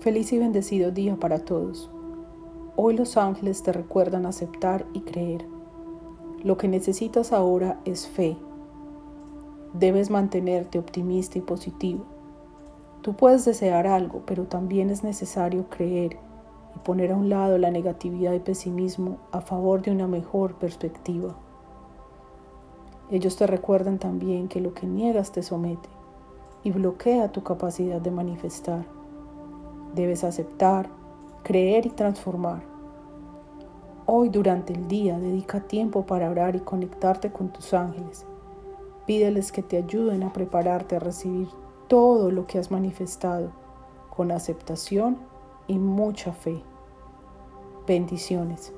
Feliz y bendecido día para todos. Hoy los ángeles te recuerdan aceptar y creer. Lo que necesitas ahora es fe. Debes mantenerte optimista y positivo. Tú puedes desear algo, pero también es necesario creer y poner a un lado la negatividad y pesimismo a favor de una mejor perspectiva. Ellos te recuerdan también que lo que niegas te somete y bloquea tu capacidad de manifestar. Debes aceptar, creer y transformar. Hoy durante el día dedica tiempo para orar y conectarte con tus ángeles. Pídeles que te ayuden a prepararte a recibir todo lo que has manifestado con aceptación y mucha fe. Bendiciones.